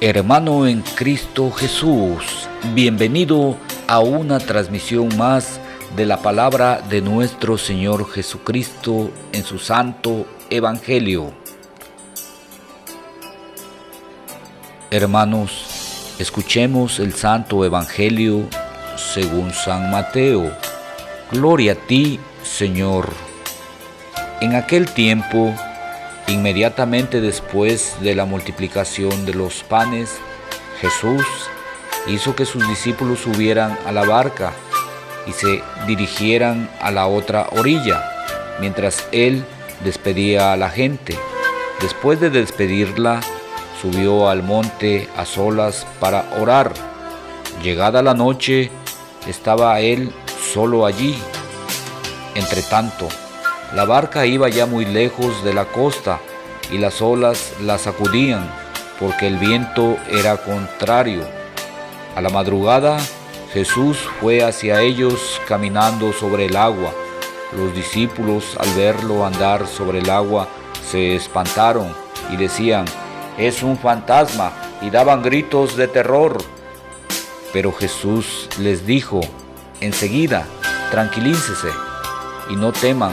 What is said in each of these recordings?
Hermano en Cristo Jesús, bienvenido a una transmisión más de la palabra de nuestro Señor Jesucristo en su santo Evangelio. Hermanos, escuchemos el santo Evangelio según San Mateo. Gloria a ti, Señor. En aquel tiempo, Inmediatamente después de la multiplicación de los panes, Jesús hizo que sus discípulos subieran a la barca y se dirigieran a la otra orilla, mientras él despedía a la gente. Después de despedirla, subió al monte a solas para orar. Llegada la noche, estaba él solo allí. Entre tanto, la barca iba ya muy lejos de la costa y las olas la sacudían porque el viento era contrario. A la madrugada Jesús fue hacia ellos caminando sobre el agua. Los discípulos al verlo andar sobre el agua se espantaron y decían, es un fantasma, y daban gritos de terror. Pero Jesús les dijo, enseguida, tranquilícese y no teman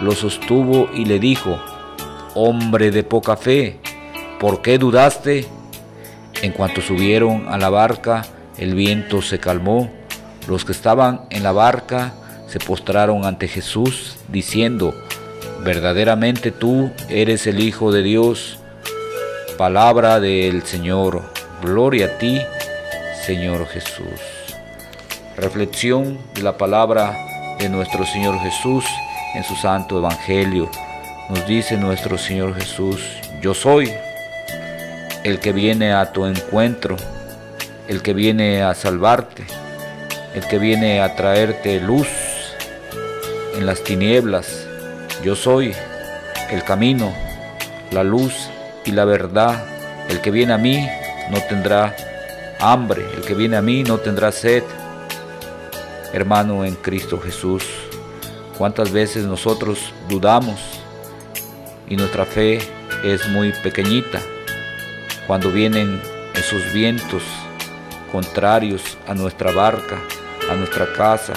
lo sostuvo y le dijo, Hombre de poca fe, ¿por qué dudaste? En cuanto subieron a la barca, el viento se calmó. Los que estaban en la barca se postraron ante Jesús, diciendo, verdaderamente tú eres el Hijo de Dios. Palabra del Señor, gloria a ti, Señor Jesús. Reflexión de la palabra de nuestro Señor Jesús en su santo evangelio. Nos dice nuestro Señor Jesús, yo soy el que viene a tu encuentro, el que viene a salvarte, el que viene a traerte luz en las tinieblas. Yo soy el camino, la luz y la verdad. El que viene a mí no tendrá hambre, el que viene a mí no tendrá sed. Hermano en Cristo Jesús, ¿Cuántas veces nosotros dudamos y nuestra fe es muy pequeñita. Cuando vienen esos vientos contrarios a nuestra barca, a nuestra casa,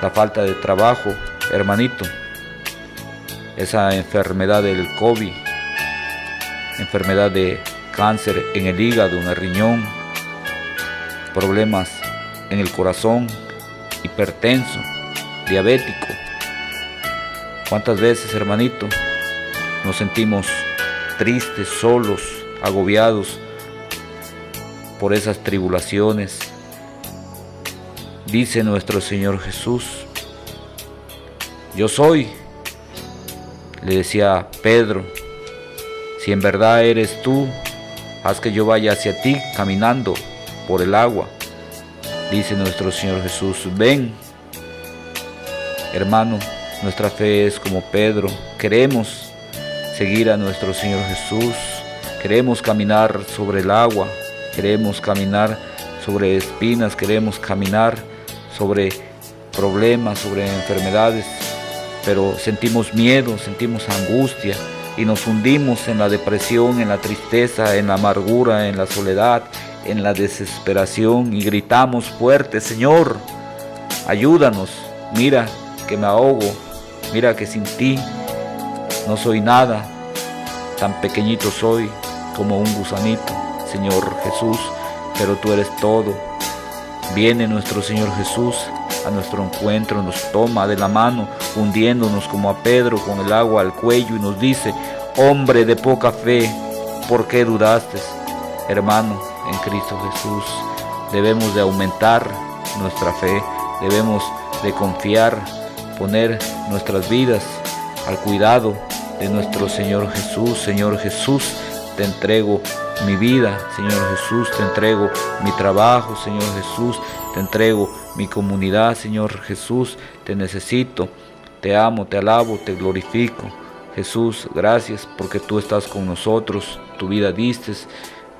la falta de trabajo, hermanito, esa enfermedad del COVID, enfermedad de cáncer en el hígado, en el riñón, problemas en el corazón, hipertenso, diabético. ¿Cuántas veces, hermanito, nos sentimos tristes, solos, agobiados por esas tribulaciones? Dice nuestro Señor Jesús, yo soy, le decía Pedro, si en verdad eres tú, haz que yo vaya hacia ti caminando por el agua. Dice nuestro Señor Jesús, ven Hermano, nuestra fe es como Pedro. Queremos seguir a nuestro Señor Jesús. Queremos caminar sobre el agua. Queremos caminar sobre espinas. Queremos caminar sobre problemas, sobre enfermedades. Pero sentimos miedo, sentimos angustia y nos hundimos en la depresión, en la tristeza, en la amargura, en la soledad, en la desesperación y gritamos fuerte, Señor, ayúdanos. Mira, que me ahogo. Mira que sin ti no soy nada. Tan pequeñito soy como un gusanito, Señor Jesús, pero tú eres todo. Viene nuestro Señor Jesús a nuestro encuentro, nos toma de la mano, hundiéndonos como a Pedro con el agua al cuello y nos dice, hombre de poca fe, ¿por qué dudaste? Hermano, en Cristo Jesús debemos de aumentar nuestra fe, debemos de confiar poner nuestras vidas al cuidado de nuestro Señor Jesús. Señor Jesús, te entrego mi vida, Señor Jesús, te entrego mi trabajo, Señor Jesús, te entrego mi comunidad, Señor Jesús, te necesito, te amo, te alabo, te glorifico. Jesús, gracias porque tú estás con nosotros, tu vida diste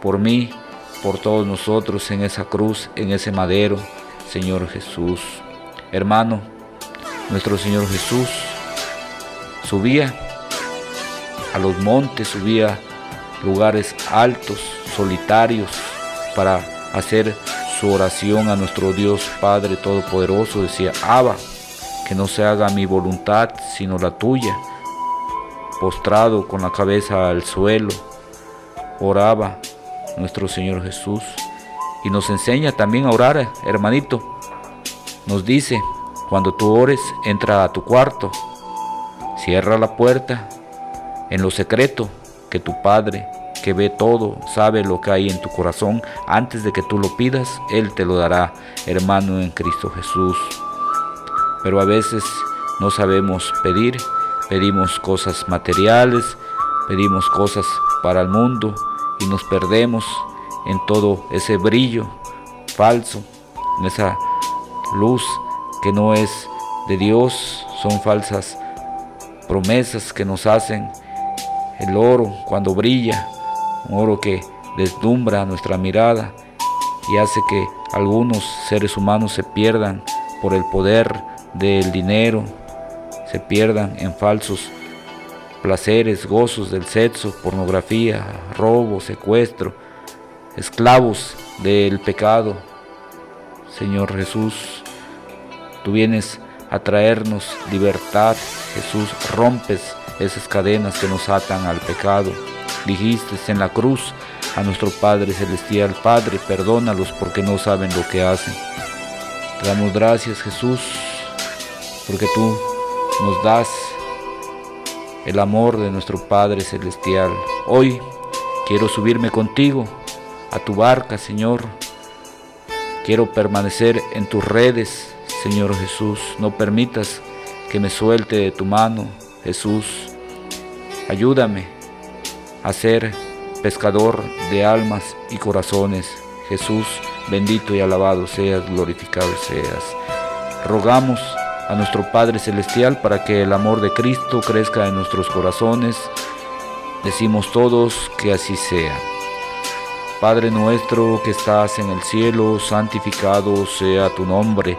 por mí, por todos nosotros en esa cruz, en ese madero, Señor Jesús. Hermano, nuestro Señor Jesús subía a los montes, subía lugares altos, solitarios, para hacer su oración a nuestro Dios Padre Todopoderoso. Decía, Abba, que no se haga mi voluntad, sino la tuya. Postrado con la cabeza al suelo, oraba nuestro Señor Jesús. Y nos enseña también a orar, hermanito. Nos dice, cuando tú ores, entra a tu cuarto, cierra la puerta. En lo secreto, que tu Padre, que ve todo, sabe lo que hay en tu corazón, antes de que tú lo pidas, Él te lo dará, hermano en Cristo Jesús. Pero a veces no sabemos pedir, pedimos cosas materiales, pedimos cosas para el mundo y nos perdemos en todo ese brillo falso, en esa luz que no es de Dios, son falsas promesas que nos hacen el oro cuando brilla, un oro que deslumbra nuestra mirada y hace que algunos seres humanos se pierdan por el poder del dinero, se pierdan en falsos placeres, gozos del sexo, pornografía, robo, secuestro, esclavos del pecado. Señor Jesús, tú vienes a traernos libertad. Jesús, rompes esas cadenas que nos atan al pecado. Dijiste en la cruz a nuestro Padre Celestial, Padre, perdónalos porque no saben lo que hacen. Te damos gracias Jesús, porque tú nos das el amor de nuestro Padre Celestial. Hoy quiero subirme contigo a tu barca, Señor. Quiero permanecer en tus redes, Señor Jesús. No permitas que me suelte de tu mano, Jesús. Ayúdame a ser pescador de almas y corazones. Jesús, bendito y alabado seas, glorificado seas. Rogamos a nuestro Padre Celestial para que el amor de Cristo crezca en nuestros corazones. Decimos todos que así sea. Padre nuestro que estás en el cielo, santificado sea tu nombre.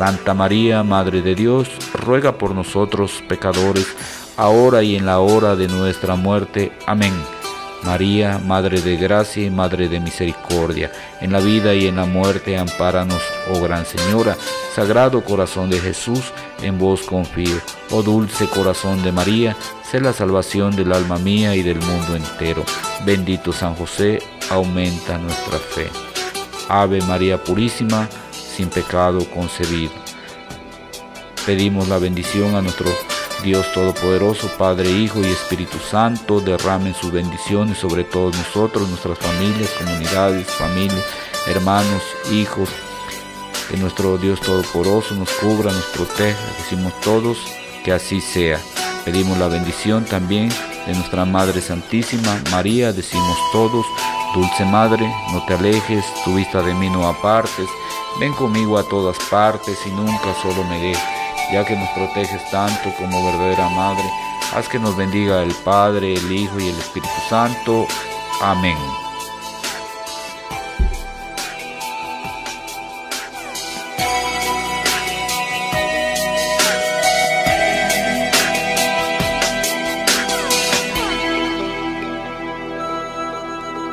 Santa María, Madre de Dios, ruega por nosotros pecadores, ahora y en la hora de nuestra muerte. Amén. María, Madre de Gracia y Madre de Misericordia, en la vida y en la muerte, ampáranos, oh Gran Señora. Sagrado Corazón de Jesús, en vos confío. Oh dulce Corazón de María, sé la salvación del alma mía y del mundo entero. Bendito San José, aumenta nuestra fe. Ave María Purísima, sin pecado concebido. Pedimos la bendición a nuestro Dios Todopoderoso, Padre, Hijo y Espíritu Santo, derramen sus bendiciones sobre todos nosotros, nuestras familias, comunidades, familias, hermanos, hijos. Que nuestro Dios Todopoderoso nos cubra, nos proteja. Decimos todos que así sea. Pedimos la bendición también de nuestra Madre Santísima, María, decimos todos, Dulce Madre, no te alejes, tu vista de mí no apartes, ven conmigo a todas partes y nunca solo me dejes ya que nos proteges tanto como verdadera Madre. Haz que nos bendiga el Padre, el Hijo y el Espíritu Santo. Amén.